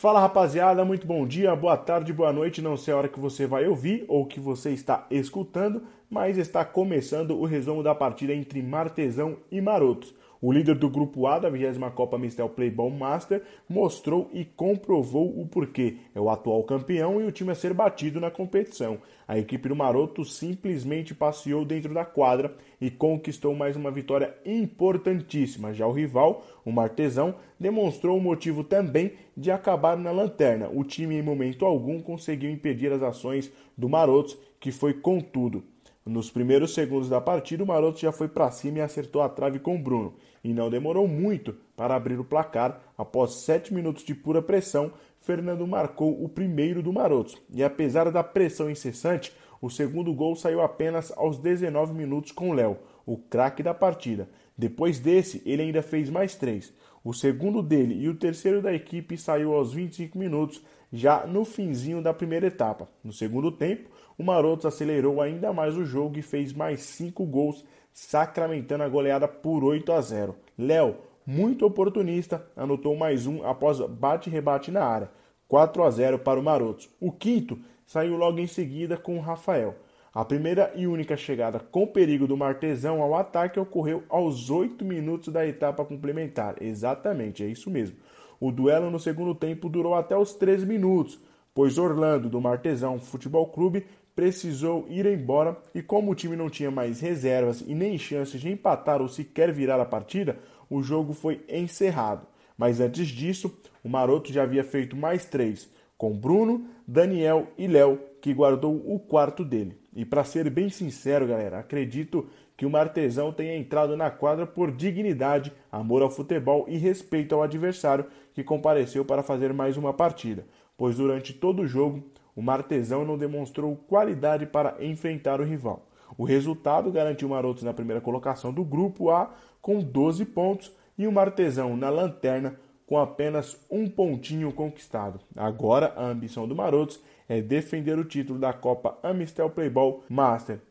Fala rapaziada, muito bom dia, boa tarde, boa noite. Não sei a hora que você vai ouvir ou que você está escutando, mas está começando o resumo da partida entre Martesão e Marotos. O líder do grupo A da 20 Copa Mistel Playball Master mostrou e comprovou o porquê. É o atual campeão e o time a ser batido na competição. A equipe do Maroto simplesmente passeou dentro da quadra e conquistou mais uma vitória importantíssima. Já o rival, o Martesão, demonstrou o motivo também de acabar na lanterna. O time em momento algum conseguiu impedir as ações do Marotos, que foi com tudo. Nos primeiros segundos da partida, o Maroto já foi para cima e acertou a trave com o Bruno. E não demorou muito para abrir o placar. Após sete minutos de pura pressão, Fernando marcou o primeiro do Maroto. E apesar da pressão incessante, o segundo gol saiu apenas aos 19 minutos com Léo, o craque da partida. Depois desse, ele ainda fez mais três. O segundo dele e o terceiro da equipe saiu aos 25 minutos, já no finzinho da primeira etapa. No segundo tempo, o Marotos acelerou ainda mais o jogo e fez mais cinco gols, sacramentando a goleada por 8 a 0. Léo, muito oportunista, anotou mais um após bate-rebate na área. 4 a 0 para o Marotos. O quinto saiu logo em seguida com o Rafael. A primeira e única chegada com perigo do Martesão ao ataque ocorreu aos 8 minutos da etapa complementar. Exatamente, é isso mesmo. O duelo no segundo tempo durou até os 13 minutos, pois Orlando, do Martesão Futebol Clube, precisou ir embora e, como o time não tinha mais reservas e nem chances de empatar ou sequer virar a partida, o jogo foi encerrado. Mas antes disso, o Maroto já havia feito mais três, com Bruno, Daniel e Léo, que guardou o quarto dele. E para ser bem sincero, galera, acredito que o Martesão tenha entrado na quadra por dignidade, amor ao futebol e respeito ao adversário que compareceu para fazer mais uma partida, pois durante todo o jogo o Martesão não demonstrou qualidade para enfrentar o rival. O resultado garantiu o Marotos na primeira colocação do grupo A com 12 pontos e o Martesão na lanterna com apenas um pontinho conquistado. Agora a ambição do Marotos é defender o título da Copa Amistel Playball Master